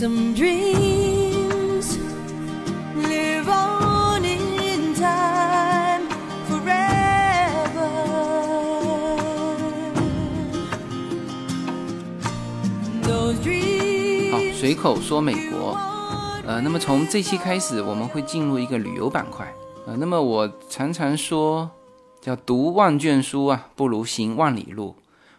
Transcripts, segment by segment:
Some dreams live on in time forever. Those 好，dreams 随口说美国。呃，那么从这期开始，我们会进入一个旅游板块。呃，那么我常常说，叫读万卷书啊，不如行万里路。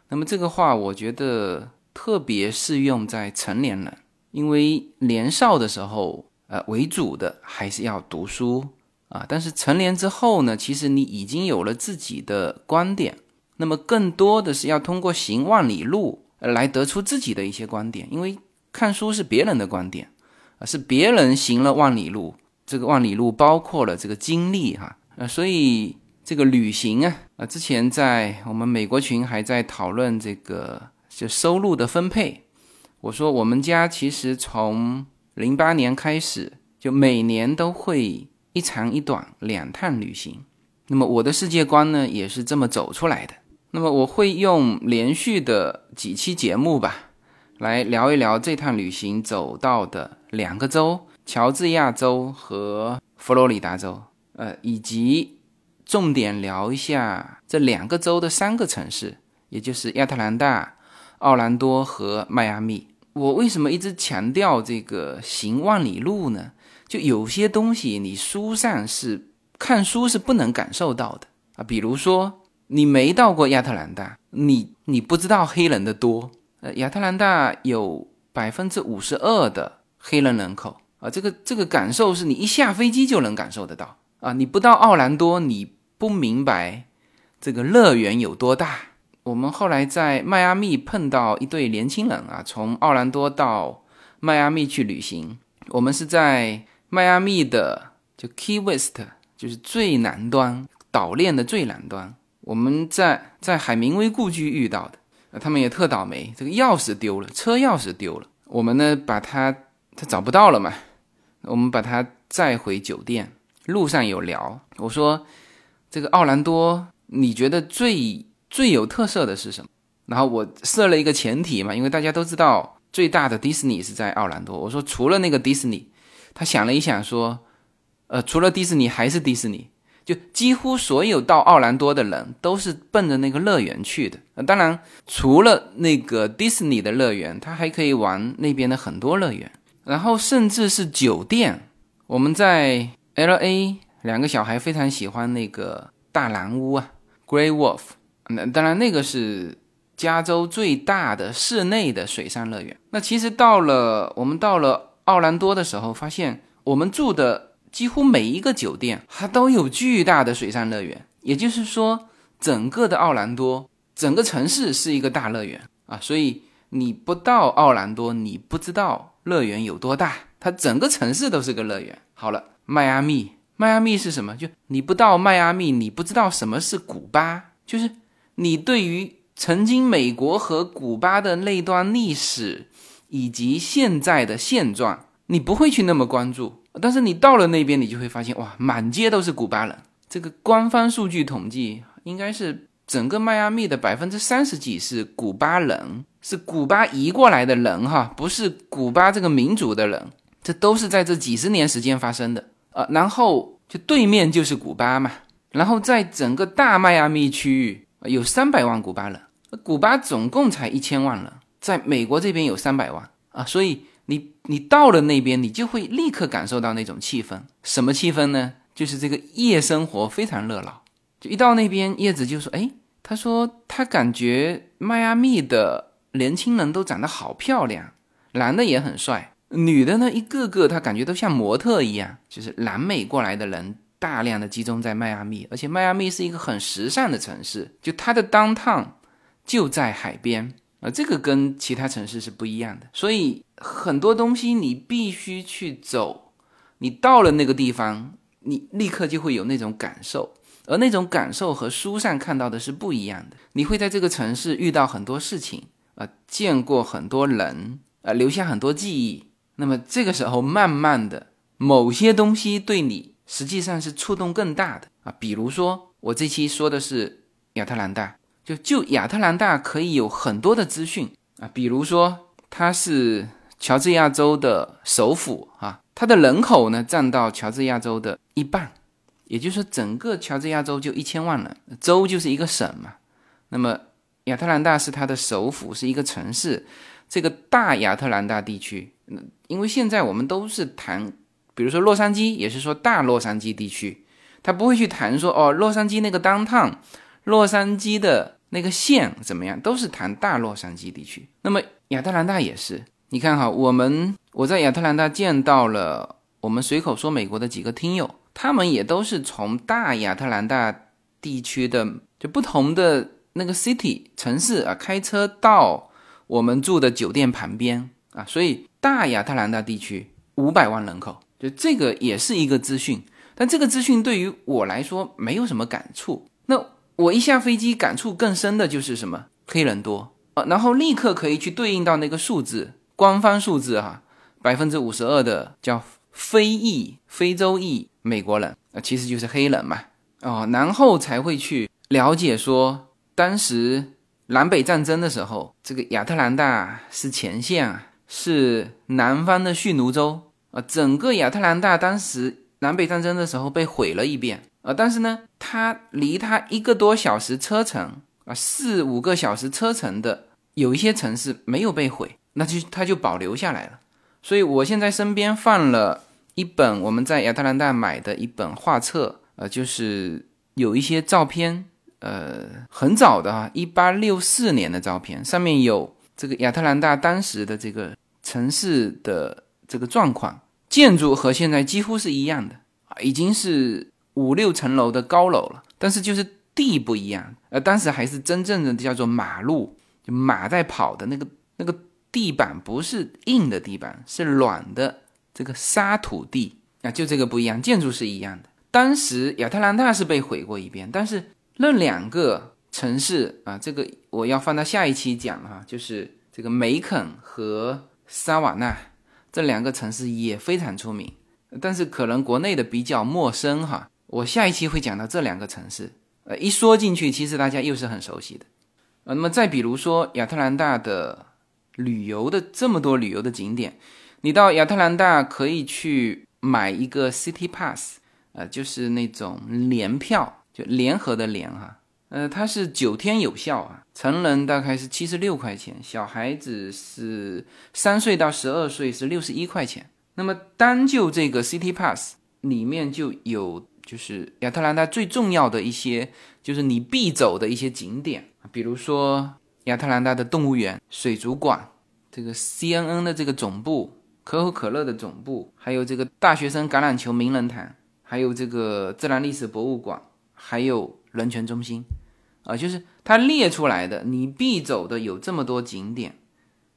那么这个话，我觉得特别适用在成年人，因为年少的时候，呃，为主的还是要读书啊。但是成年之后呢，其实你已经有了自己的观点，那么更多的是要通过行万里路来得出自己的一些观点，因为看书是别人的观点。啊，是别人行了万里路，这个万里路包括了这个经历哈，呃，所以这个旅行啊，啊，之前在我们美国群还在讨论这个就收入的分配，我说我们家其实从零八年开始，就每年都会一长一短两趟旅行，那么我的世界观呢也是这么走出来的，那么我会用连续的几期节目吧。来聊一聊这趟旅行走到的两个州：乔治亚州和佛罗里达州。呃，以及重点聊一下这两个州的三个城市，也就是亚特兰大、奥兰多和迈阿密。我为什么一直强调这个行万里路呢？就有些东西你书上是看书是不能感受到的啊，比如说你没到过亚特兰大，你你不知道黑人的多。呃，亚特兰大有百分之五十二的黑人人口啊，这个这个感受是你一下飞机就能感受得到啊。你不到奥兰多，你不明白这个乐园有多大。我们后来在迈阿密碰到一对年轻人啊，从奥兰多到迈阿密去旅行。我们是在迈阿密的就 Key West，就是最南端岛链的最南端。我们在在海明威故居遇到的。他们也特倒霉，这个钥匙丢了，车钥匙丢了。我们呢，把他他找不到了嘛，我们把他载回酒店。路上有聊，我说这个奥兰多，你觉得最最有特色的是什么？然后我设了一个前提嘛，因为大家都知道最大的迪士尼是在奥兰多。我说除了那个迪士尼，他想了一想说，呃，除了迪士尼还是迪士尼。就几乎所有到奥兰多的人都是奔着那个乐园去的。当然，除了那个迪士尼的乐园，他还可以玩那边的很多乐园，然后甚至是酒店。我们在 L A 两个小孩非常喜欢那个大蓝屋啊，Grey Wolf。那当然，那个是加州最大的室内的水上乐园。那其实到了我们到了奥兰多的时候，发现我们住的。几乎每一个酒店，它都有巨大的水上乐园。也就是说，整个的奥兰多，整个城市是一个大乐园啊。所以你不到奥兰多，你不知道乐园有多大。它整个城市都是个乐园。好了，迈阿密，迈阿密是什么？就你不到迈阿密，你不知道什么是古巴。就是你对于曾经美国和古巴的那段历史以及现在的现状，你不会去那么关注。但是你到了那边，你就会发现，哇，满街都是古巴人。这个官方数据统计，应该是整个迈阿密的百分之三十几是古巴人，是古巴移过来的人哈，不是古巴这个民族的人。这都是在这几十年时间发生的啊。然后就对面就是古巴嘛，然后在整个大迈阿密区域有三百万古巴人，古巴总共才一千万人，在美国这边有三百万啊，所以。你你到了那边，你就会立刻感受到那种气氛。什么气氛呢？就是这个夜生活非常热闹。就一到那边，叶子就说：“哎，他说他感觉迈阿密的年轻人都长得好漂亮，男的也很帅，女的呢一个个他感觉都像模特一样。就是南美过来的人大量的集中在迈阿密，而且迈阿密是一个很时尚的城市，就它的 downtown 就在海边。”啊，这个跟其他城市是不一样的，所以很多东西你必须去走，你到了那个地方，你立刻就会有那种感受，而那种感受和书上看到的是不一样的。你会在这个城市遇到很多事情，啊，见过很多人，啊，留下很多记忆。那么这个时候，慢慢的，某些东西对你实际上是触动更大的啊，比如说我这期说的是亚特兰大。就就亚特兰大可以有很多的资讯啊，比如说它是乔治亚州的首府啊，它的人口呢占到乔治亚州的一半，也就是说整个乔治亚州就一千万人，州就是一个省嘛。那么亚特兰大是它的首府，是一个城市。这个大亚特兰大地区，因为现在我们都是谈，比如说洛杉矶，也是说大洛杉矶地区，他不会去谈说哦，洛杉矶那个 downtown，洛杉矶的那个县怎么样，都是谈大洛杉矶地区。那么亚特兰大也是，你看哈，我们我在亚特兰大见到了我们随口说美国的几个听友，他们也都是从大亚特兰大地区的就不同的那个 city 城市啊，开车到。我们住的酒店旁边啊，所以大亚特兰大地区五百万人口，就这个也是一个资讯。但这个资讯对于我来说没有什么感触。那我一下飞机，感触更深的就是什么？黑人多啊，然后立刻可以去对应到那个数字，官方数字哈，百分之五十二的叫非裔、非洲裔美国人啊，其实就是黑人嘛。哦，然后才会去了解说当时。南北战争的时候，这个亚特兰大是前线啊，是南方的蓄奴州啊。整个亚特兰大当时南北战争的时候被毁了一遍啊，但是呢，它离它一个多小时车程啊，四五个小时车程的有一些城市没有被毁，那就它就保留下来了。所以我现在身边放了一本我们在亚特兰大买的一本画册，呃，就是有一些照片。呃，很早的哈，一八六四年的照片，上面有这个亚特兰大当时的这个城市的这个状况，建筑和现在几乎是一样的啊，已经是五六层楼的高楼了，但是就是地不一样，呃，当时还是真正的叫做马路，就马在跑的那个那个地板不是硬的地板，是软的这个沙土地啊，就这个不一样，建筑是一样的。当时亚特兰大是被毁过一遍，但是。那两个城市啊，这个我要放到下一期讲哈，就是这个梅肯和萨瓦纳这两个城市也非常出名，但是可能国内的比较陌生哈。我下一期会讲到这两个城市，呃，一说进去，其实大家又是很熟悉的。呃，那么再比如说亚特兰大的旅游的这么多旅游的景点，你到亚特兰大可以去买一个 City Pass，呃，就是那种联票。就联合的联哈，呃，它是九天有效啊，成人大概是七十六块钱，小孩子是三岁到十二岁是六十一块钱。那么单就这个 City Pass 里面就有，就是亚特兰大最重要的一些，就是你必走的一些景点，比如说亚特兰大的动物园、水族馆，这个 CNN 的这个总部、可口可乐的总部，还有这个大学生橄榄球名人堂，还有这个自然历史博物馆。还有人权中心，啊，就是他列出来的你必走的有这么多景点，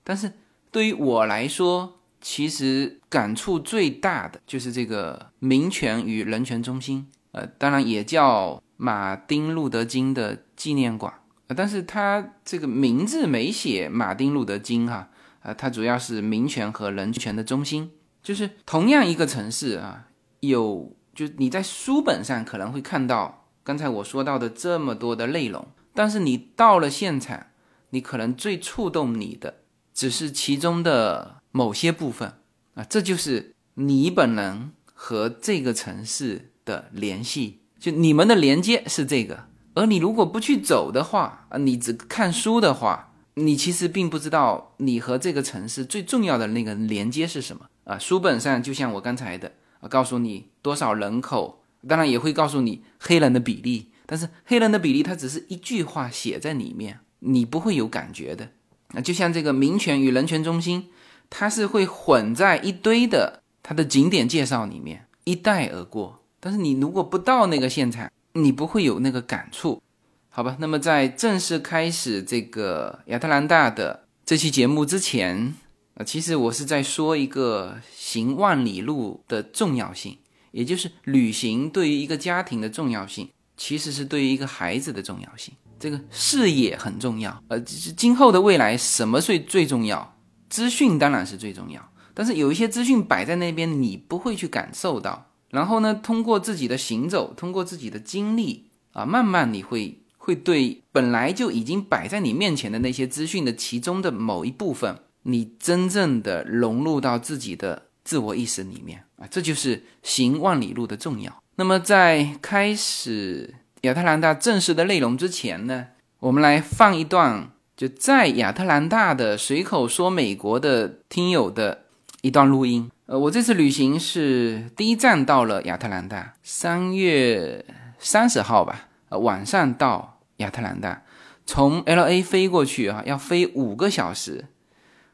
但是对于我来说，其实感触最大的就是这个民权与人权中心，呃，当然也叫马丁路德金的纪念馆，呃，但是它这个名字没写马丁路德金哈，啊，它主要是民权和人权的中心，就是同样一个城市啊，有就你在书本上可能会看到。刚才我说到的这么多的内容，但是你到了现场，你可能最触动你的只是其中的某些部分啊，这就是你本人和这个城市的联系，就你们的连接是这个。而你如果不去走的话啊，你只看书的话，你其实并不知道你和这个城市最重要的那个连接是什么啊。书本上就像我刚才的啊，告诉你多少人口。当然也会告诉你黑人的比例，但是黑人的比例它只是一句话写在里面，你不会有感觉的。那就像这个民权与人权中心，它是会混在一堆的它的景点介绍里面一带而过。但是你如果不到那个现场，你不会有那个感触，好吧？那么在正式开始这个亚特兰大的这期节目之前，啊，其实我是在说一个行万里路的重要性。也就是旅行对于一个家庭的重要性，其实是对于一个孩子的重要性。这个视野很重要，呃，今后的未来什么最最重要？资讯当然是最重要，但是有一些资讯摆在那边，你不会去感受到。然后呢，通过自己的行走，通过自己的经历啊，慢慢你会会对本来就已经摆在你面前的那些资讯的其中的某一部分，你真正的融入到自己的自我意识里面啊，这就是行万里路的重要。那么在开始亚特兰大正式的内容之前呢，我们来放一段就在亚特兰大的随口说美国的听友的一段录音。呃，我这次旅行是第一站到了亚特兰大，三月三十号吧，呃，晚上到亚特兰大，从 L A 飞过去啊，要飞五个小时。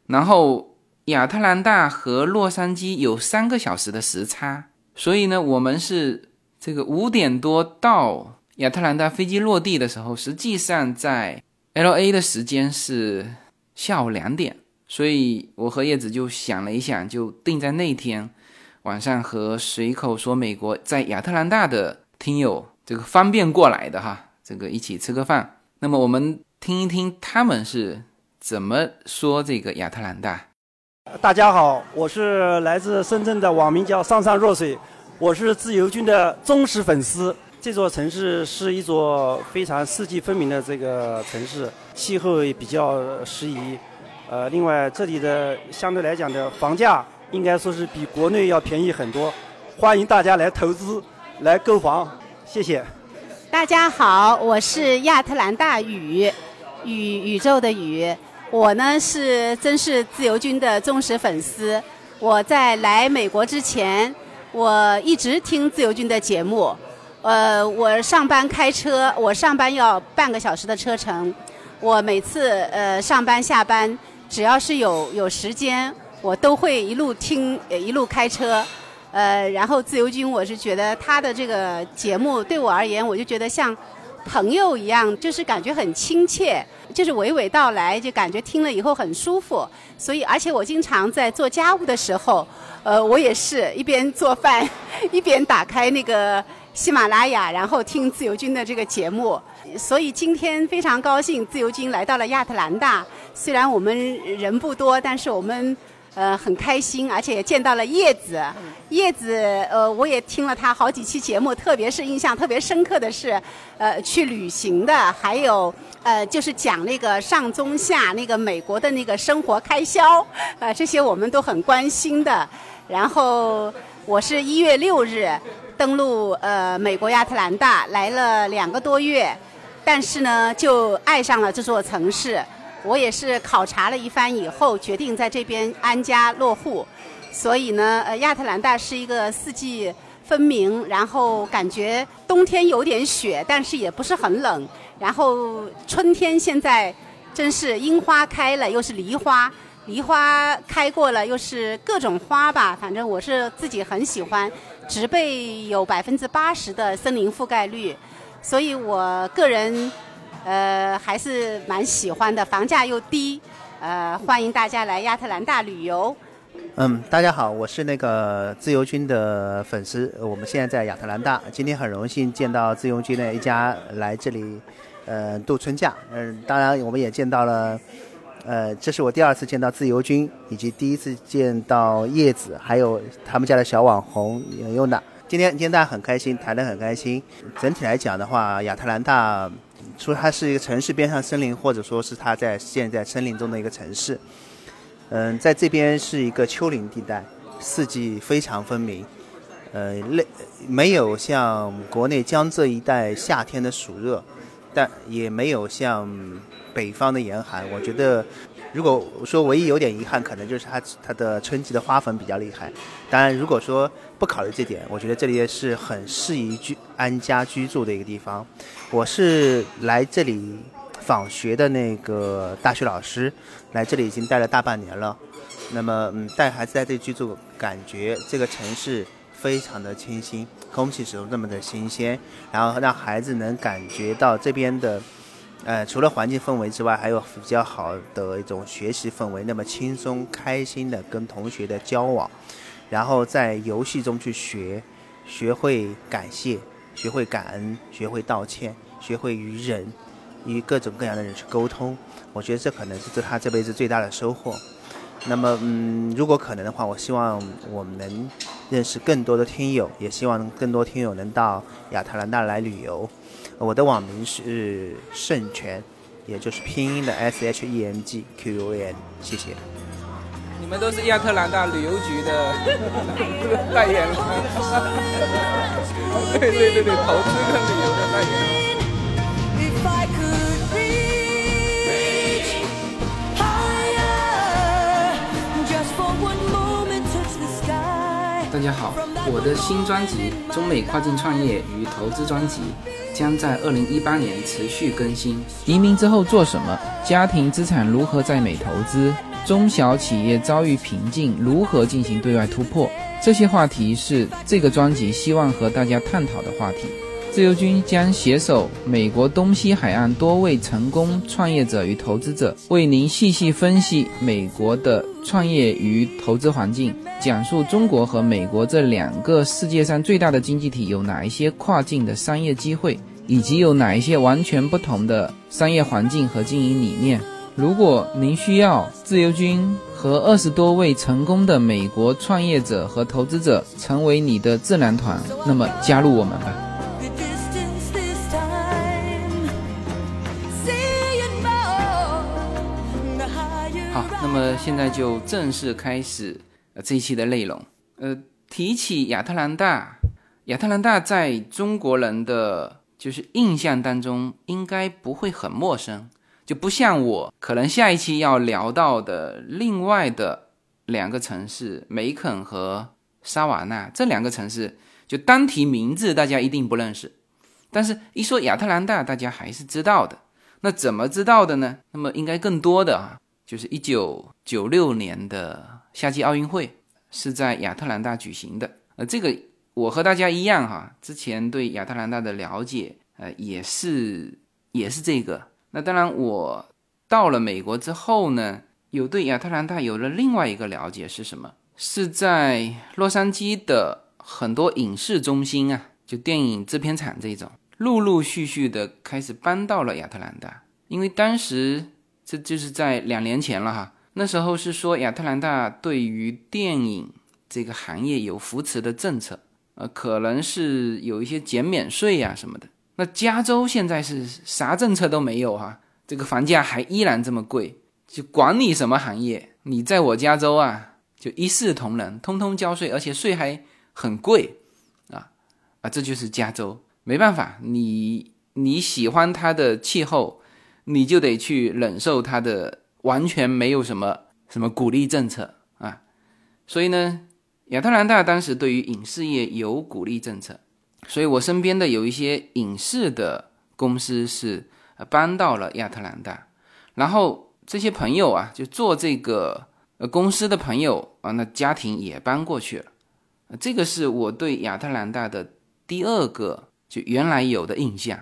然后亚特兰大和洛杉矶有三个小时的时差，所以呢，我们是这个五点多到亚特兰大，飞机落地的时候，实际上在 L A 的时间是下午两点，所以我和叶子就想了一想，就定在那天晚上和随口说美国在亚特兰大的听友这个方便过来的哈，这个一起吃个饭。那么我们听一听他们是。怎么说这个亚特兰大？大家好，我是来自深圳的网名叫上善若水，我是自由军的忠实粉丝。这座城市是一座非常四季分明的这个城市，气候也比较适宜。呃，另外这里的相对来讲的房价应该说是比国内要便宜很多，欢迎大家来投资来购房，谢谢。大家好，我是亚特兰大宇宇宇宙的宇。我呢是真是自由军的忠实粉丝。我在来美国之前，我一直听自由军的节目。呃，我上班开车，我上班要半个小时的车程。我每次呃上班下班，只要是有有时间，我都会一路听一路开车。呃，然后自由军，我是觉得他的这个节目对我而言，我就觉得像。朋友一样，就是感觉很亲切，就是娓娓道来，就感觉听了以后很舒服。所以，而且我经常在做家务的时候，呃，我也是一边做饭，一边打开那个喜马拉雅，然后听自由军的这个节目。所以今天非常高兴，自由军来到了亚特兰大。虽然我们人不多，但是我们。呃，很开心，而且也见到了叶子。叶子，呃，我也听了他好几期节目，特别是印象特别深刻的是，呃，去旅行的，还有呃，就是讲那个上中下那个美国的那个生活开销，呃，这些我们都很关心的。然后我是一月六日登陆呃美国亚特兰大，来了两个多月，但是呢，就爱上了这座城市。我也是考察了一番以后，决定在这边安家落户。所以呢，呃，亚特兰大是一个四季分明，然后感觉冬天有点雪，但是也不是很冷。然后春天现在真是樱花开了，又是梨花，梨花开过了，又是各种花吧。反正我是自己很喜欢，植被有百分之八十的森林覆盖率，所以我个人。呃，还是蛮喜欢的，房价又低，呃，欢迎大家来亚特兰大旅游。嗯，大家好，我是那个自由军的粉丝，我们现在在亚特兰大，今天很荣幸见到自由军的一家来这里，呃，度春假。嗯，当然我们也见到了，呃，这是我第二次见到自由军，以及第一次见到叶子，还有他们家的小网红优娜。今天今天大家很开心，谈得很开心。整体来讲的话，亚特兰大。说它是一个城市边上森林，或者说是它在现在森林中的一个城市。嗯，在这边是一个丘陵地带，四季非常分明。呃，类没有像国内江浙一带夏天的暑热，但也没有像北方的严寒。我觉得。如果说唯一有点遗憾，可能就是它它的春季的花粉比较厉害。当然，如果说不考虑这点，我觉得这里也是很适宜居安家居住的一个地方。我是来这里访学的那个大学老师，来这里已经待了大半年了。那么，嗯，带孩子在这里居住，感觉这个城市非常的清新，空气始终那么的新鲜，然后让孩子能感觉到这边的。呃，除了环境氛围之外，还有比较好的一种学习氛围，那么轻松开心的跟同学的交往，然后在游戏中去学，学会感谢，学会感恩，学会道歉，学会与人，与各种各样的人去沟通。我觉得这可能是他这辈子最大的收获。那么，嗯，如果可能的话，我希望我们能认识更多的听友，也希望更多听友能到亚特兰大来旅游。我的网名是圣泉，也就是拼音的 S H E N G Q U N，谢谢。你们都是亚特兰大旅游局的代言人，对对对对，投资跟旅游的代言人。If I could reach higher, just for one moment touch the sky. 大家好，我的新专辑《中美跨境创业与投资专辑》将在二零一八年持续更新。移民之后做什么？家庭资产如何在美投资？中小企业遭遇瓶颈，如何进行对外突破？这些话题是这个专辑希望和大家探讨的话题。自由军将携手美国东西海岸多位成功创业者与投资者，为您细细分析美国的创业与投资环境，讲述中国和美国这两个世界上最大的经济体有哪一些跨境的商业机会，以及有哪一些完全不同的商业环境和经营理念。如果您需要自由军和二十多位成功的美国创业者和投资者成为你的智囊团，那么加入我们吧。好，那么现在就正式开始呃这一期的内容。呃，提起亚特兰大，亚特兰大在中国人的就是印象当中应该不会很陌生，就不像我可能下一期要聊到的另外的两个城市梅肯和沙瓦纳这两个城市，就单提名字大家一定不认识，但是一说亚特兰大，大家还是知道的。那怎么知道的呢？那么应该更多的啊，就是一九九六年的夏季奥运会是在亚特兰大举行的。呃，这个我和大家一样哈，之前对亚特兰大的了解，呃，也是也是这个。那当然，我到了美国之后呢，有对亚特兰大有了另外一个了解是什么？是在洛杉矶的很多影视中心啊，就电影制片厂这种，陆陆续续的开始搬到了亚特兰大，因为当时这就是在两年前了哈。那时候是说亚特兰大对于电影这个行业有扶持的政策，呃，可能是有一些减免税呀、什么的。那加州现在是啥政策都没有哈、这个房价还依然这么贵，就管你什么行业，你在我加州啊，就一视同仁，通通交税，而且税还很贵啊啊，这就是加州，没办法，你你喜欢它的气候，你就得去忍受它的完全没有什么什么鼓励政策啊，所以呢，亚特兰大当时对于影视业有鼓励政策，所以我身边的有一些影视的公司是呃搬到了亚特兰大，然后这些朋友啊，就做这个呃公司的朋友啊，那家庭也搬过去了，这个是我对亚特兰大的第二个就原来有的印象。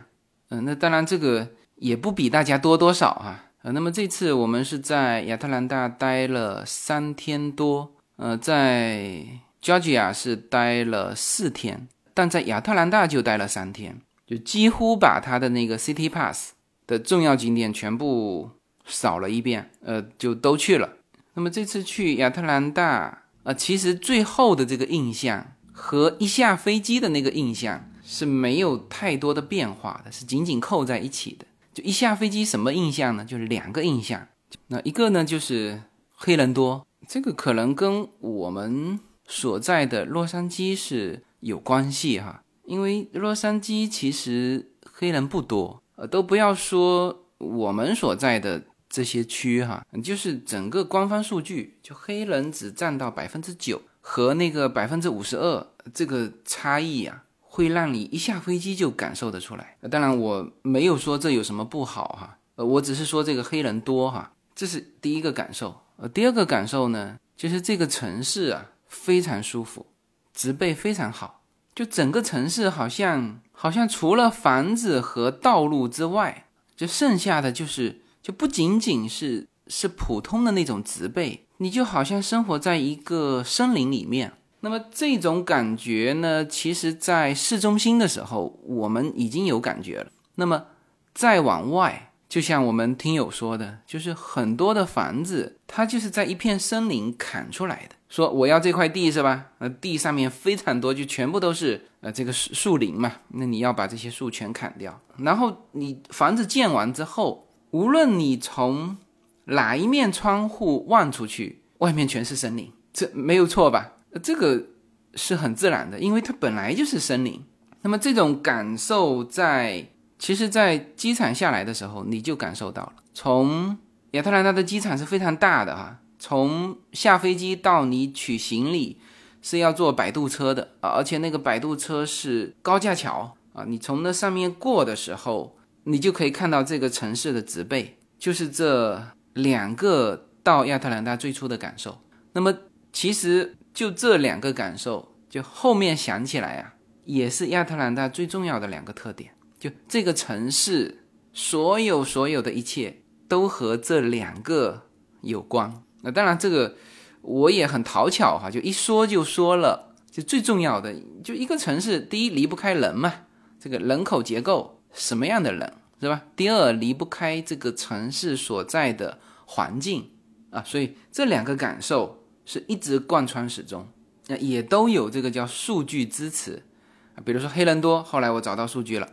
嗯、那当然这个也不比大家多多少哈、呃，那么这次我们是在亚特兰大待了三天多，呃，在 Georgia 是待了四天，但在亚特兰大就待了三天，就几乎把他的那个 City Pass 的重要景点全部扫了一遍，呃，就都去了。那么这次去亚特兰大，呃，其实最后的这个印象和一下飞机的那个印象是没有太多的变化的，是紧紧扣在一起的。就一下飞机什么印象呢？就是两个印象。那一个呢，就是黑人多，这个可能跟我们所在的洛杉矶是有关系哈，因为洛杉矶其实黑人不多，呃，都不要说我们所在的这些区哈，就是整个官方数据，就黑人只占到百分之九，和那个百分之五十二这个差异啊，会让你一下飞机就感受得出来。当然，我没有说这有什么不好哈，呃，我只是说这个黑人多哈，这是第一个感受。呃，第二个感受呢，就是这个城市啊非常舒服，植被非常好，就整个城市好像好像除了房子和道路之外，就剩下的就是就不仅仅是是普通的那种植被，你就好像生活在一个森林里面。那么这种感觉呢，其实在市中心的时候，我们已经有感觉了。那么再往外，就像我们听友说的，就是很多的房子，它就是在一片森林砍出来的。说我要这块地是吧？呃，地上面非常多，就全部都是呃这个树树林嘛。那你要把这些树全砍掉，然后你房子建完之后，无论你从哪一面窗户望出去，外面全是森林，这没有错吧？这个是很自然的，因为它本来就是森林。那么这种感受在，其实，在机场下来的时候，你就感受到了。从亚特兰大的机场是非常大的哈，从下飞机到你取行李是要坐摆渡车的啊，而且那个摆渡车是高架桥啊，你从那上面过的时候，你就可以看到这个城市的植被，就是这两个到亚特兰大最初的感受。那么其实就这两个感受，就后面想起来啊。也是亚特兰大最重要的两个特点，就这个城市所有所有的一切都和这两个有关。那当然，这个我也很讨巧哈，就一说就说了，就最重要的，就一个城市，第一离不开人嘛，这个人口结构什么样的人是吧？第二离不开这个城市所在的环境啊，所以这两个感受是一直贯穿始终，那也都有这个叫数据支持啊。比如说黑人多，后来我找到数据了，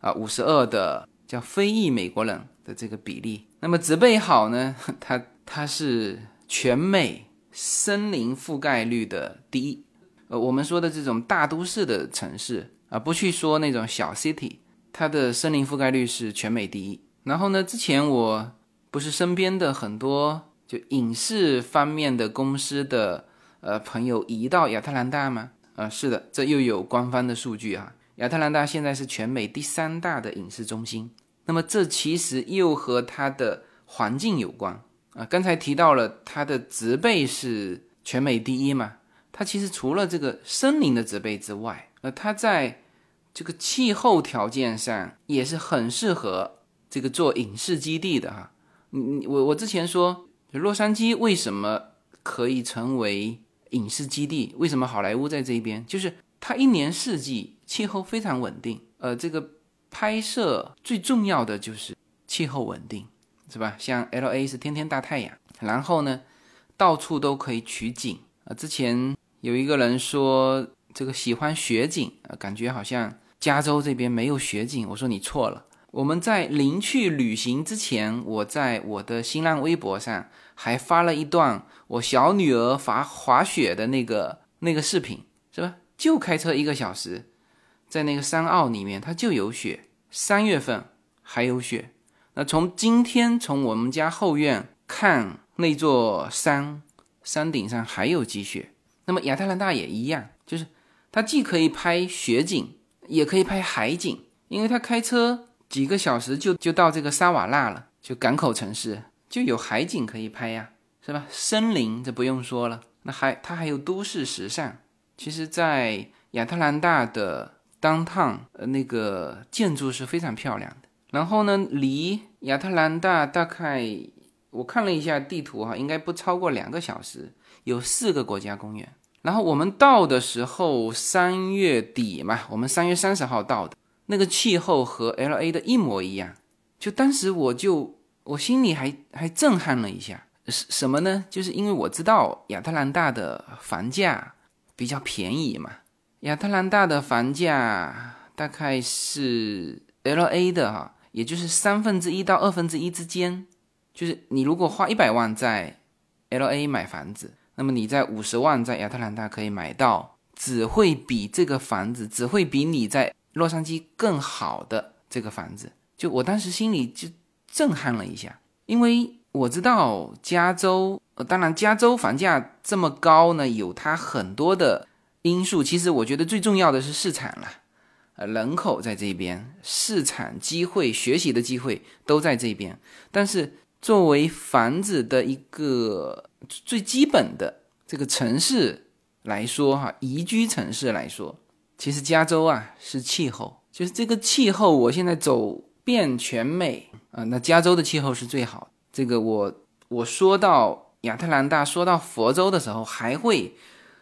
啊，五十二的叫非裔美国人的这个比例。那么植被好呢，它它是全美森林覆盖率的第一。呃，我们说的这种大都市的城市啊，不去说那种小 city，它的森林覆盖率是全美第一。然后呢，之前我不是身边的很多就影视方面的公司的呃朋友移到亚特兰大吗？啊，是的，这又有官方的数据啊。亚特兰大现在是全美第三大的影视中心，那么这其实又和它的环境有关啊。刚才提到了它的植被是全美第一嘛，它其实除了这个森林的植被之外，呃，它在这个气候条件上也是很适合这个做影视基地的哈。你你我我之前说洛杉矶为什么可以成为？影视基地为什么好莱坞在这边？就是它一年四季气候非常稳定，呃，这个拍摄最重要的就是气候稳定，是吧？像 L A 是天天大太阳，然后呢，到处都可以取景啊。之前有一个人说这个喜欢雪景啊，感觉好像加州这边没有雪景。我说你错了。我们在临去旅行之前，我在我的新浪微博上还发了一段我小女儿滑滑雪的那个那个视频，是吧？就开车一个小时，在那个山坳里面，它就有雪。三月份还有雪。那从今天从我们家后院看那座山，山顶上还有积雪。那么亚特兰大也一样，就是它既可以拍雪景，也可以拍海景，因为它开车。几个小时就就到这个沙瓦纳了，就港口城市，就有海景可以拍呀，是吧？森林这不用说了，那还它还有都市时尚。其实，在亚特兰大的当趟，呃，那个建筑是非常漂亮的。然后呢，离亚特兰大大概我看了一下地图哈，应该不超过两个小时，有四个国家公园。然后我们到的时候三月底嘛，我们三月三十号到的。那个气候和 L A 的一模一样，就当时我就我心里还还震撼了一下，什什么呢？就是因为我知道亚特兰大的房价比较便宜嘛，亚特兰大的房价大概是 L A 的哈，也就是三分之一到二分之一之间，就是你如果花一百万在 L A 买房子，那么你在五十万在亚特兰大可以买到，只会比这个房子只会比你在洛杉矶更好的这个房子，就我当时心里就震撼了一下，因为我知道加州，呃，当然加州房价这么高呢，有它很多的因素。其实我觉得最重要的是市场了，人口在这边，市场机会、学习的机会都在这边。但是作为房子的一个最基本的这个城市来说，哈，宜居城市来说。其实加州啊是气候，就是这个气候。我现在走遍全美啊，那加州的气候是最好。这个我我说到亚特兰大，说到佛州的时候，还会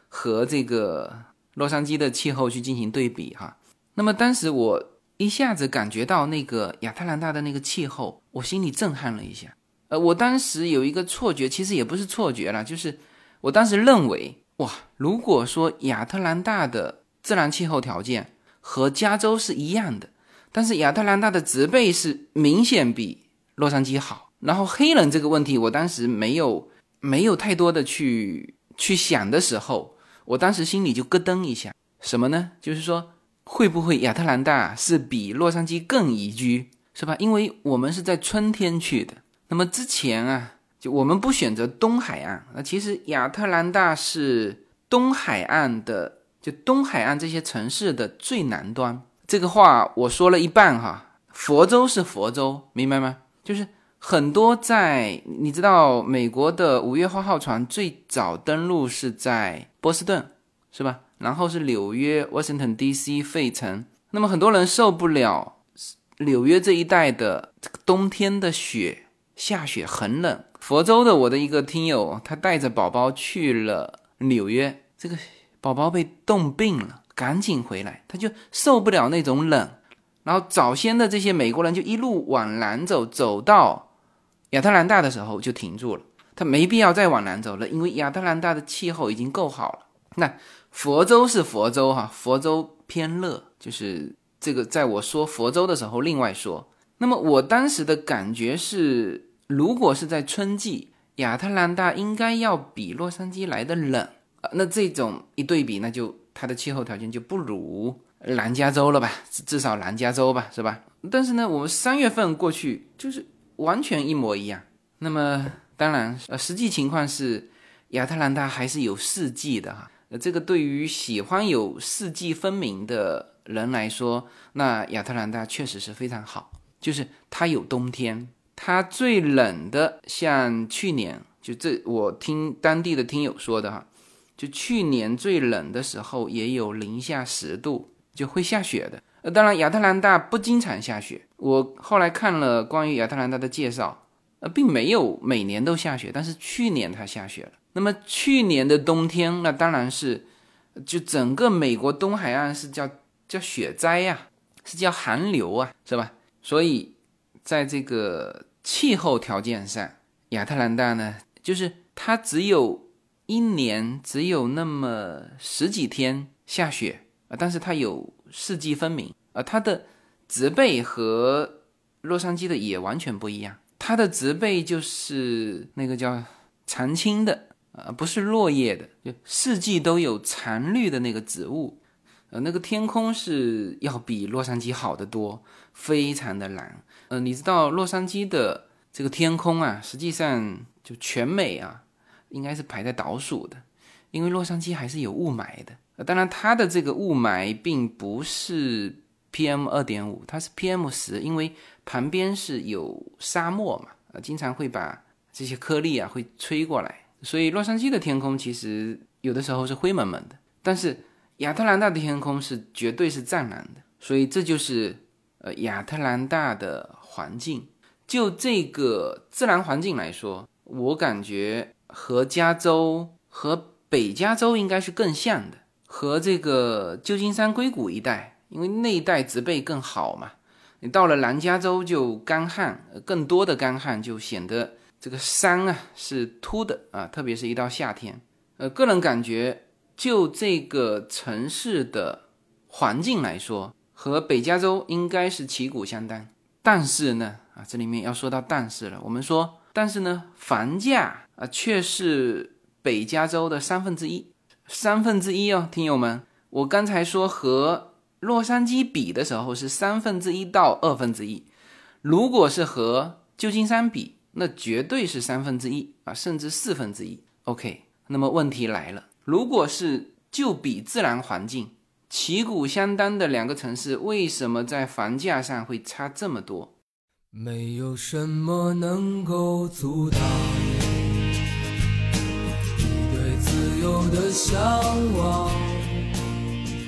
和这个洛杉矶的气候去进行对比哈。那么当时我一下子感觉到那个亚特兰大的那个气候，我心里震撼了一下。呃，我当时有一个错觉，其实也不是错觉了，就是我当时认为哇，如果说亚特兰大的自然气候条件和加州是一样的，但是亚特兰大的植被是明显比洛杉矶好。然后黑人这个问题，我当时没有没有太多的去去想的时候，我当时心里就咯噔一下，什么呢？就是说会不会亚特兰大是比洛杉矶更宜居，是吧？因为我们是在春天去的。那么之前啊，就我们不选择东海岸，那其实亚特兰大是东海岸的，就东海岸这些城市的最南端。这个话我说了一半哈，佛州是佛州，明白吗？就是很多在你知道美国的五月花号船最早登陆是在波士顿，是吧？然后是纽约、Washington D.C.、费城。那么很多人受不了纽约这一带的这个冬天的雪，下雪很冷。佛州的我的一个听友，他带着宝宝去了纽约，这个宝宝被冻病了。赶紧回来，他就受不了那种冷。然后早先的这些美国人就一路往南走，走到亚特兰大的时候就停住了。他没必要再往南走了，因为亚特兰大的气候已经够好了。那佛州是佛州哈，佛州偏热，就是这个在我说佛州的时候另外说。那么我当时的感觉是，如果是在春季，亚特兰大应该要比洛杉矶来的冷啊。那这种一对比，那就。它的气候条件就不如南加州了吧？至少南加州吧，是吧？但是呢，我们三月份过去就是完全一模一样。那么当然，呃，实际情况是亚特兰大还是有四季的哈。呃，这个对于喜欢有四季分明的人来说，那亚特兰大确实是非常好。就是它有冬天，它最冷的像去年，就这我听当地的听友说的哈。就去年最冷的时候也有零下十度，就会下雪的。呃，当然亚特兰大不经常下雪。我后来看了关于亚特兰大的介绍，并没有每年都下雪，但是去年它下雪了。那么去年的冬天，那当然是，就整个美国东海岸是叫叫雪灾呀，是叫寒流啊，是吧？所以在这个气候条件上，亚特兰大呢，就是它只有。一年只有那么十几天下雪啊，但是它有四季分明啊，它的植被和洛杉矶的也完全不一样。它的植被就是那个叫常青的啊，不是落叶的，就四季都有常绿的那个植物。呃，那个天空是要比洛杉矶好得多，非常的蓝。呃，你知道洛杉矶的这个天空啊，实际上就全美啊。应该是排在倒数的，因为洛杉矶还是有雾霾的。当然，它的这个雾霾并不是 PM 二点五，它是 PM 十，因为旁边是有沙漠嘛，啊，经常会把这些颗粒啊会吹过来，所以洛杉矶的天空其实有的时候是灰蒙蒙的。但是亚特兰大的天空是绝对是湛蓝的，所以这就是呃亚特兰大的环境。就这个自然环境来说，我感觉。和加州和北加州应该是更像的，和这个旧金山硅谷一带，因为那一带植被更好嘛。到了南加州就干旱，更多的干旱就显得这个山啊是秃的啊，特别是一到夏天。呃，个人感觉就这个城市的环境来说，和北加州应该是旗鼓相当。但是呢，啊，这里面要说到但是了，我们说，但是呢，房价。啊，却是北加州的三分之一，三分之一哦，听友们，我刚才说和洛杉矶比的时候是三分之一到二分之一，如果是和旧金山比，那绝对是三分之一啊，甚至四分之一。OK，那么问题来了，如果是就比自然环境旗鼓相当的两个城市，为什么在房价上会差这么多？没有什么能够阻挡你对自由。的向往。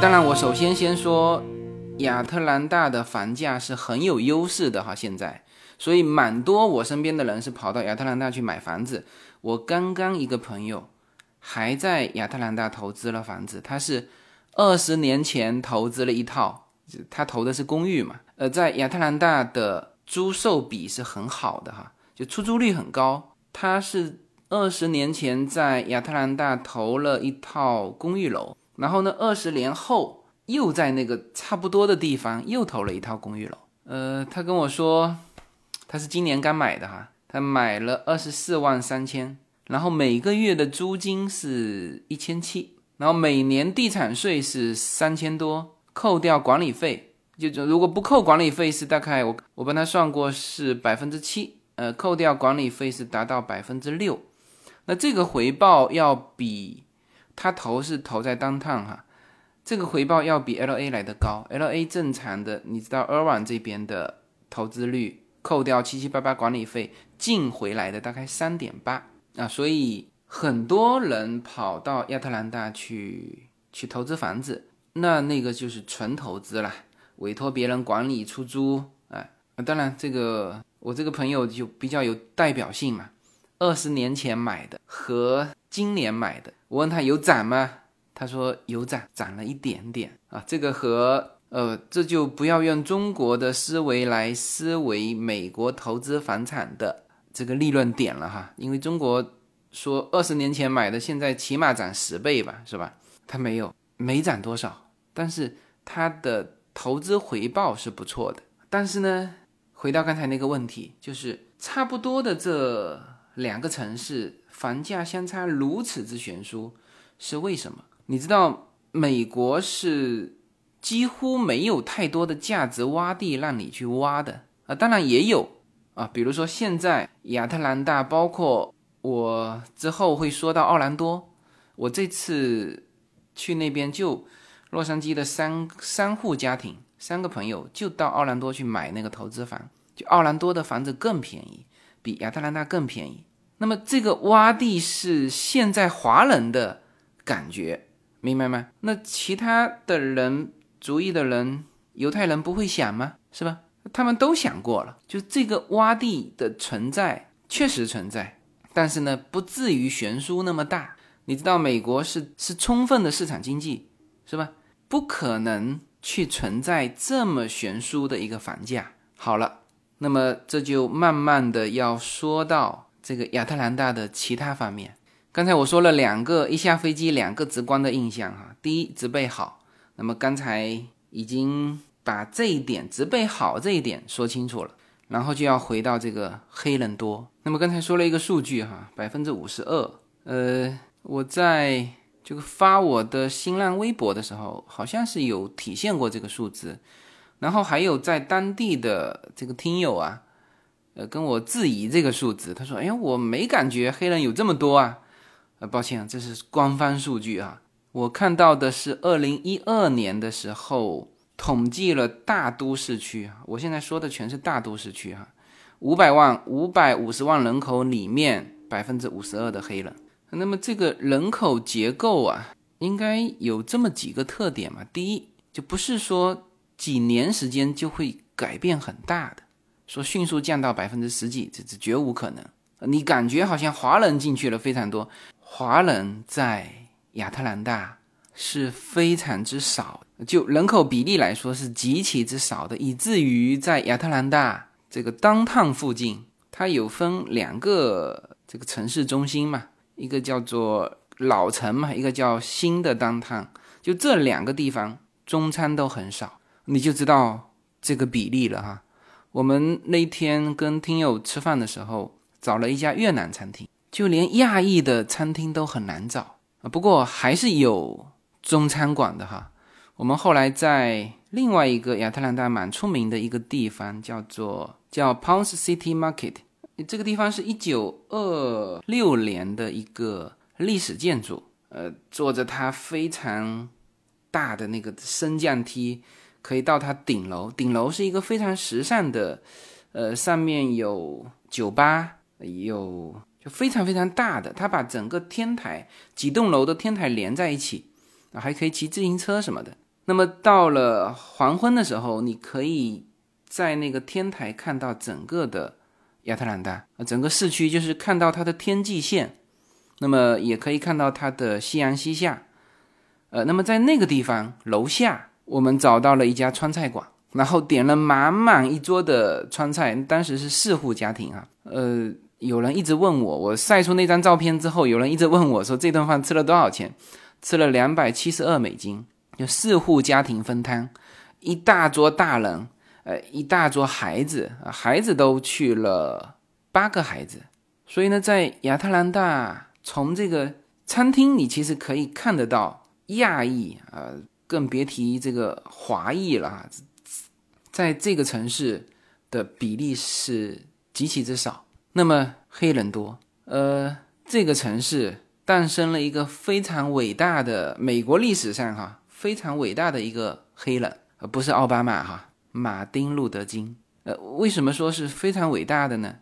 当然，我首先先说，亚特兰大的房价是很有优势的哈，现在，所以蛮多我身边的人是跑到亚特兰大去买房子。我刚刚一个朋友还在亚特兰大投资了房子，他是二十年前投资了一套，他投的是公寓嘛，呃，在亚特兰大的租售比是很好的哈，就出租率很高。他是二十年前在亚特兰大投了一套公寓楼。然后呢？二十年后又在那个差不多的地方又投了一套公寓楼。呃，他跟我说，他是今年刚买的哈，他买了二十四万三千，然后每个月的租金是一千七，然后每年地产税是三千多，扣掉管理费，就如果不扣管理费是大概我我帮他算过是百分之七，呃，扣掉管理费是达到百分之六，那这个回报要比。他投是投在当趟哈，这个回报要比 L A 来的高。L A 正常的，你知道 i r v a n 这边的投资率，扣掉七七八八管理费，进回来的大概三点八啊。所以很多人跑到亚特兰大去去投资房子，那那个就是纯投资了，委托别人管理出租啊。当然，这个我这个朋友就比较有代表性嘛，二十年前买的和今年买的。我问他有涨吗？他说有涨，涨了一点点啊。这个和呃，这就不要用中国的思维来思维美国投资房产的这个利润点了哈。因为中国说二十年前买的，现在起码涨十倍吧，是吧？他没有，没涨多少，但是他的投资回报是不错的。但是呢，回到刚才那个问题，就是差不多的这两个城市。房价相差如此之悬殊，是为什么？你知道美国是几乎没有太多的价值洼地让你去挖的啊，当然也有啊，比如说现在亚特兰大，包括我之后会说到奥兰多，我这次去那边就洛杉矶的三三户家庭，三个朋友就到奥兰多去买那个投资房，就奥兰多的房子更便宜，比亚特兰大更便宜。那么这个洼地是现在华人的感觉，明白吗？那其他的人族裔的人，犹太人不会想吗？是吧？他们都想过了，就这个洼地的存在确实存在，但是呢，不至于悬殊那么大。你知道美国是是充分的市场经济，是吧？不可能去存在这么悬殊的一个房价。好了，那么这就慢慢的要说到。这个亚特兰大的其他方面，刚才我说了两个，一下飞机两个直观的印象哈。第一，植被好。那么刚才已经把这一点植被好这一点说清楚了，然后就要回到这个黑人多。那么刚才说了一个数据哈，百分之五十二。呃，我在这个发我的新浪微博的时候，好像是有体现过这个数字。然后还有在当地的这个听友啊。跟我质疑这个数字，他说：“哎呀，我没感觉黑人有这么多啊。”呃，抱歉，这是官方数据啊。我看到的是二零一二年的时候统计了大都市区，我现在说的全是大都市区哈。五百万、五百五十万人口里面，百分之五十二的黑人。那么这个人口结构啊，应该有这么几个特点嘛？第一，就不是说几年时间就会改变很大的。说迅速降到百分之十几，这这绝无可能。你感觉好像华人进去了非常多，华人在亚特兰大是非常之少，就人口比例来说是极其之少的，以至于在亚特兰大这个当趟附近，它有分两个这个城市中心嘛，一个叫做老城嘛，一个叫新的当趟，就这两个地方中餐都很少，你就知道这个比例了哈。我们那天跟听友吃饭的时候，找了一家越南餐厅，就连亚裔的餐厅都很难找啊。不过还是有中餐馆的哈。我们后来在另外一个亚特兰大蛮出名的一个地方，叫做叫 Ponce City Market。这个地方是一九二六年的一个历史建筑，呃，坐着它非常大的那个升降梯，可以到它顶楼。顶楼是一个非常时尚的，呃，上面有酒吧，有就非常非常大的。它把整个天台几栋楼的天台连在一起，还可以骑自行车什么的。那么到了黄昏的时候，你可以在那个天台看到整个的亚特兰大，整个市区就是看到它的天际线，那么也可以看到它的夕阳西下。呃，那么在那个地方楼下，我们找到了一家川菜馆，然后点了满满一桌的川菜。当时是四户家庭啊，呃，有人一直问我，我晒出那张照片之后，有人一直问我说这顿饭吃了多少钱？吃了两百七十二美金。就四户家庭分摊，一大桌大人，呃，一大桌孩子，孩子都去了八个孩子。所以呢，在亚特兰大，从这个餐厅你其实可以看得到亚裔啊，更别提这个华裔了。在这个城市的比例是极其之少，那么黑人多。呃，这个城市诞生了一个非常伟大的美国历史上哈。非常伟大的一个黑人，而不是奥巴马哈，马丁路德金。呃，为什么说是非常伟大的呢？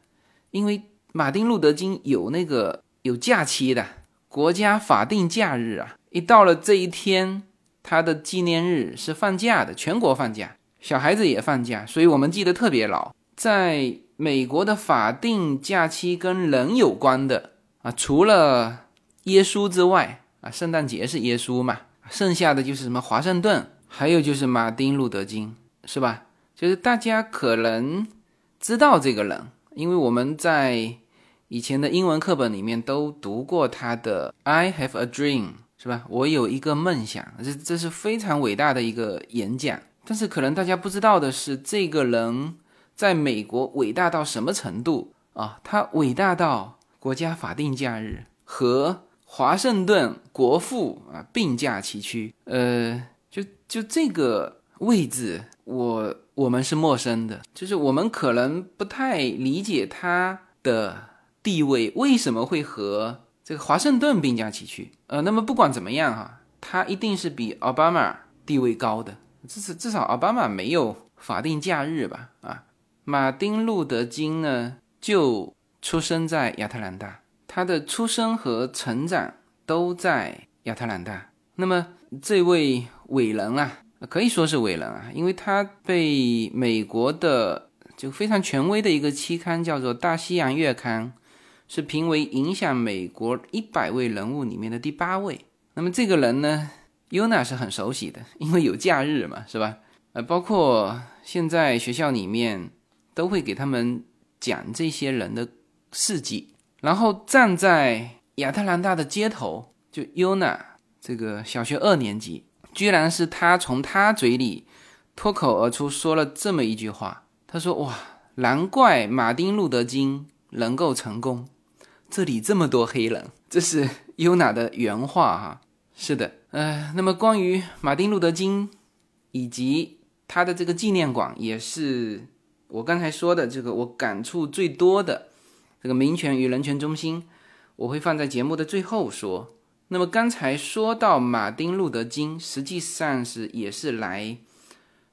因为马丁路德金有那个有假期的国家法定假日啊，一到了这一天，他的纪念日是放假的，全国放假，小孩子也放假，所以我们记得特别牢。在美国的法定假期跟人有关的啊，除了耶稣之外啊，圣诞节是耶稣嘛。剩下的就是什么华盛顿，还有就是马丁路德金，是吧？就是大家可能知道这个人，因为我们在以前的英文课本里面都读过他的 "I have a dream"，是吧？我有一个梦想，这这是非常伟大的一个演讲。但是可能大家不知道的是，这个人在美国伟大到什么程度啊？他伟大到国家法定假日和。华盛顿国父啊，并驾齐驱。呃，就就这个位置，我我们是陌生的，就是我们可能不太理解他的地位为什么会和这个华盛顿并驾齐驱。呃，那么不管怎么样哈，他一定是比奥巴马地位高的，至少至少奥巴马没有法定假日吧？啊，马丁路德金呢，就出生在亚特兰大。他的出生和成长都在亚特兰大。那么这位伟人啊，可以说是伟人啊，因为他被美国的就非常权威的一个期刊叫做《大西洋月刊》，是评为影响美国一百位人物里面的第八位。那么这个人呢，尤娜是很熟悉的，因为有假日嘛，是吧？呃，包括现在学校里面都会给他们讲这些人的事迹。然后站在亚特兰大的街头，就 Yuna 这个小学二年级，居然是他从他嘴里脱口而出说了这么一句话。他说：“哇，难怪马丁路德金能够成功，这里这么多黑人。”这是 Yuna 的原话哈。是的，呃，那么关于马丁路德金以及他的这个纪念馆，也是我刚才说的这个我感触最多的。这个民权与人权中心，我会放在节目的最后说。那么刚才说到马丁路德金，实际上是也是来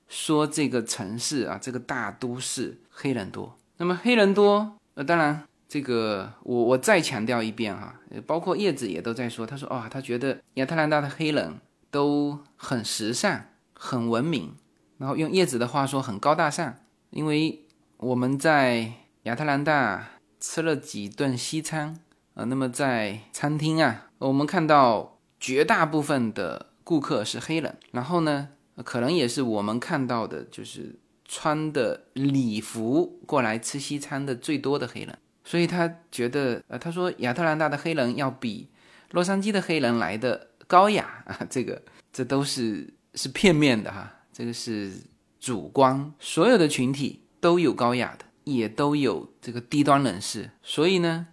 说这个城市啊，这个大都市黑人多。那么黑人多，呃，当然这个我我再强调一遍哈，包括叶子也都在说，他说啊，他觉得亚特兰大的黑人都很时尚、很文明，然后用叶子的话说很高大上，因为我们在亚特兰大。吃了几顿西餐啊，那么在餐厅啊，我们看到绝大部分的顾客是黑人，然后呢，可能也是我们看到的，就是穿的礼服过来吃西餐的最多的黑人，所以他觉得，呃，他说亚特兰大的黑人要比洛杉矶的黑人来的高雅啊，这个这都是是片面的哈，这个是主观，所有的群体都有高雅的。也都有这个低端人士，所以呢，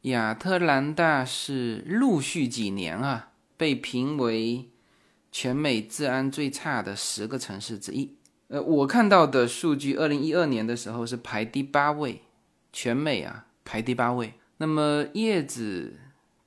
亚特兰大是陆续几年啊被评为全美治安最差的十个城市之一。呃，我看到的数据，二零一二年的时候是排第八位，全美啊排第八位。那么叶子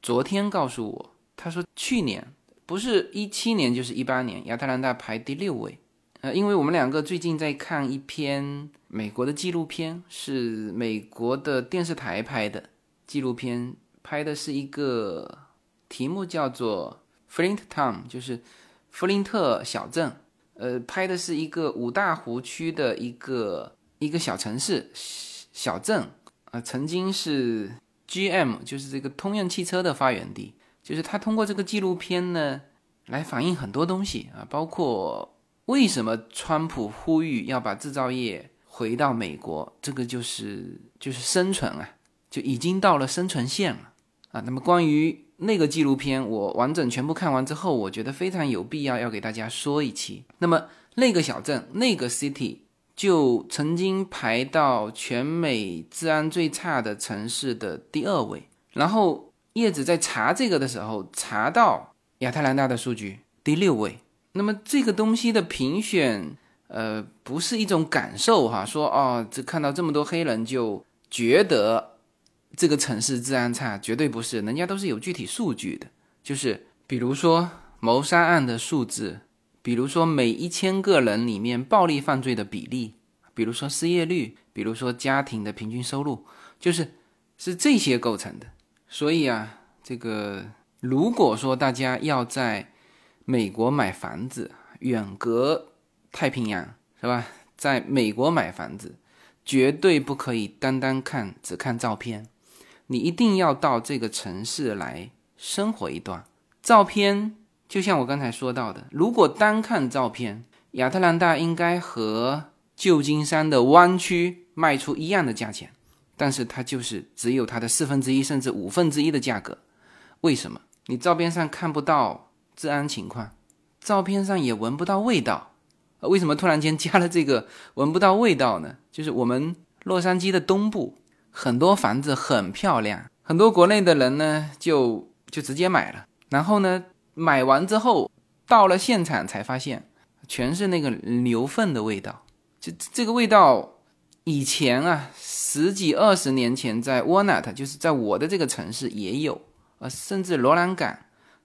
昨天告诉我，他说去年不是一七年就是一八年，亚特兰大排第六位。呃，因为我们两个最近在看一篇美国的纪录片，是美国的电视台拍的纪录片，拍的是一个题目叫做 Flint Town，就是弗林特小镇。呃，拍的是一个五大湖区的一个一个小城市小镇啊，曾经是 GM，就是这个通用汽车的发源地。就是他通过这个纪录片呢，来反映很多东西啊，包括为什么川普呼吁要把制造业回到美国，这个就是就是生存啊，就已经到了生存线了啊。那么关于那个纪录片我完整全部看完之后，我觉得非常有必要要给大家说一期。那么那个小镇那个 city 就曾经排到全美治安最差的城市的第二位。然后叶子在查这个的时候，查到亚特兰大的数据第六位。那么这个东西的评选，呃，不是一种感受哈，说哦，这看到这么多黑人就觉得。这个城市治安差，绝对不是，人家都是有具体数据的，就是比如说谋杀案的数字，比如说每一千个人里面暴力犯罪的比例，比如说失业率，比如说家庭的平均收入，就是是这些构成的。所以啊，这个如果说大家要在美国买房子，远隔太平洋，是吧？在美国买房子，绝对不可以单单看只看照片。你一定要到这个城市来生活一段。照片就像我刚才说到的，如果单看照片，亚特兰大应该和旧金山的湾区卖出一样的价钱，但是它就是只有它的四分之一甚至五分之一的价格。为什么？你照片上看不到治安情况，照片上也闻不到味道。为什么突然间加了这个闻不到味道呢？就是我们洛杉矶的东部。很多房子很漂亮，很多国内的人呢就就直接买了，然后呢买完之后到了现场才发现，全是那个牛粪的味道。就这个味道，以前啊十几二十年前在沃纳特，就是在我的这个城市也有，呃，甚至罗兰港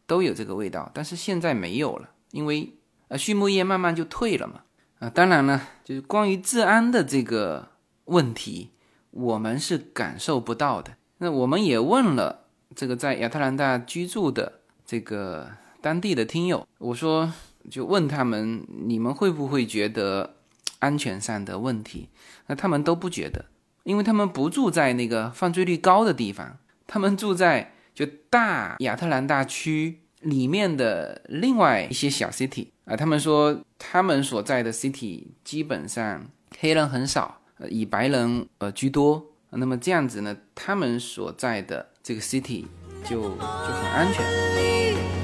都有这个味道，但是现在没有了，因为呃畜牧业慢慢就退了嘛。啊，当然了，就是关于治安的这个问题。我们是感受不到的。那我们也问了这个在亚特兰大居住的这个当地的听友，我说就问他们，你们会不会觉得安全上的问题？那他们都不觉得，因为他们不住在那个犯罪率高的地方，他们住在就大亚特兰大区里面的另外一些小 city 啊。他们说他们所在的 city 基本上黑人很少。呃，以白人呃居多，那么这样子呢，他们所在的这个 city 就就很安全。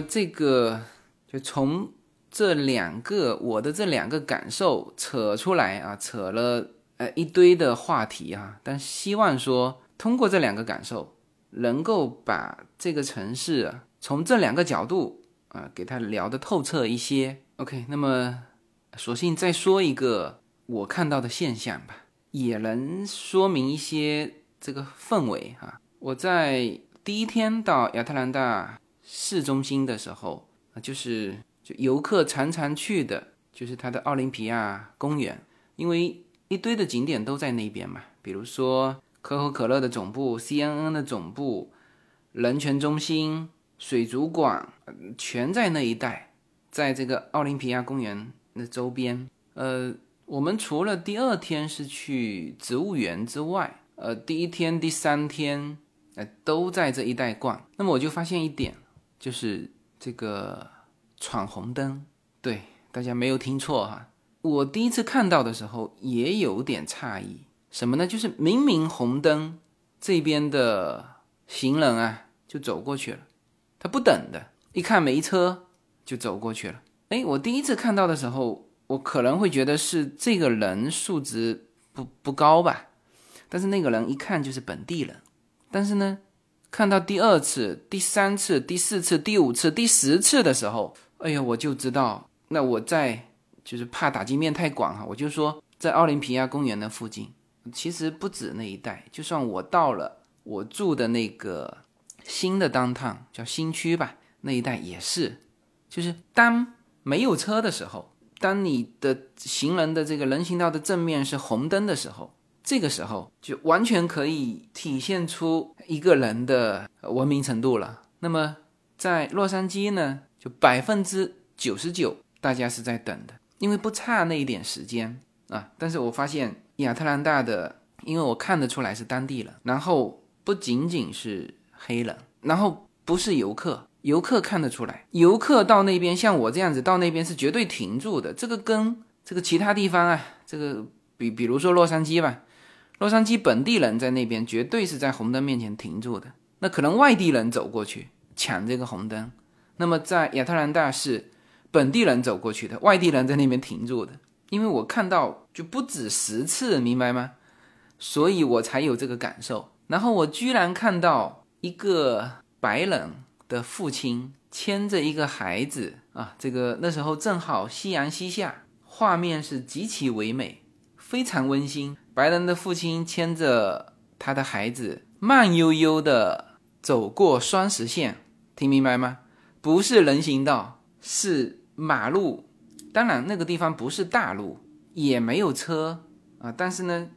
这个就从这两个我的这两个感受扯出来啊，扯了呃一堆的话题啊，但希望说通过这两个感受。能够把这个城市啊，从这两个角度啊，给他聊得透彻一些。OK，那么索性再说一个我看到的现象吧，也能说明一些这个氛围哈。我在第一天到亚特兰大市中心的时候啊，就是就游客常常去的，就是它的奥林匹亚公园，因为一堆的景点都在那边嘛，比如说。可口可乐的总部、CNN 的总部、人权中心、水族馆，全在那一带，在这个奥林匹亚公园的周边。呃，我们除了第二天是去植物园之外，呃，第一天、第三天呃，都在这一带逛。那么我就发现一点，就是这个闯红灯。对，大家没有听错哈，我第一次看到的时候也有点诧异。什么呢？就是明明红灯，这边的行人啊就走过去了，他不等的，一看没车就走过去了。哎，我第一次看到的时候，我可能会觉得是这个人素质不不高吧，但是那个人一看就是本地人。但是呢，看到第二次、第三次、第四次、第五次、第十次的时候，哎呀，我就知道，那我在就是怕打击面太广哈，我就说在奥林匹亚公园的附近。其实不止那一带，就算我到了我住的那个新的当趟叫新区吧，那一带也是，就是当没有车的时候，当你的行人的这个人行道的正面是红灯的时候，这个时候就完全可以体现出一个人的文明程度了。那么在洛杉矶呢，就百分之九十九大家是在等的，因为不差那一点时间啊。但是我发现。亚特兰大的，因为我看得出来是当地人，然后不仅仅是黑人，然后不是游客，游客看得出来，游客到那边像我这样子到那边是绝对停住的。这个跟这个其他地方啊，这个比比如说洛杉矶吧，洛杉矶本地人在那边绝对是在红灯面前停住的。那可能外地人走过去抢这个红灯，那么在亚特兰大是本地人走过去的，外地人在那边停住的。因为我看到就不止十次，明白吗？所以我才有这个感受。然后我居然看到一个白人的父亲牵着一个孩子啊，这个那时候正好夕阳西下，画面是极其唯美，非常温馨。白人的父亲牵着他的孩子，慢悠悠的走过双实线，听明白吗？不是人行道，是马路。当然，那个地方不是大路，也没有车啊。但是呢，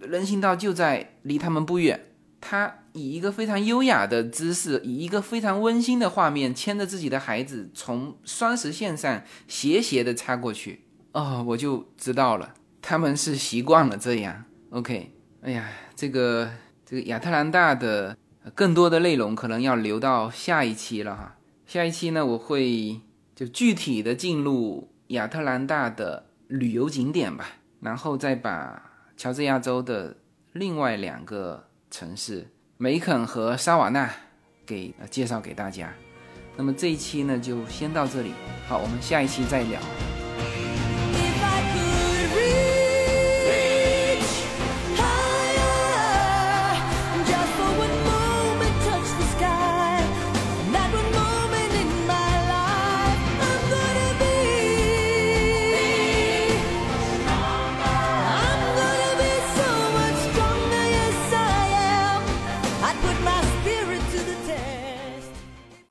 人行道就在离他们不远。他以一个非常优雅的姿势，以一个非常温馨的画面，牵着自己的孩子从双实线上斜斜的插过去。哦，我就知道了，他们是习惯了这样。OK，哎呀，这个这个亚特兰大的更多的内容可能要留到下一期了哈。下一期呢，我会就具体的进入。亚特兰大的旅游景点吧，然后再把乔治亚州的另外两个城市梅肯和沙瓦纳给介绍给大家。那么这一期呢，就先到这里。好，我们下一期再聊。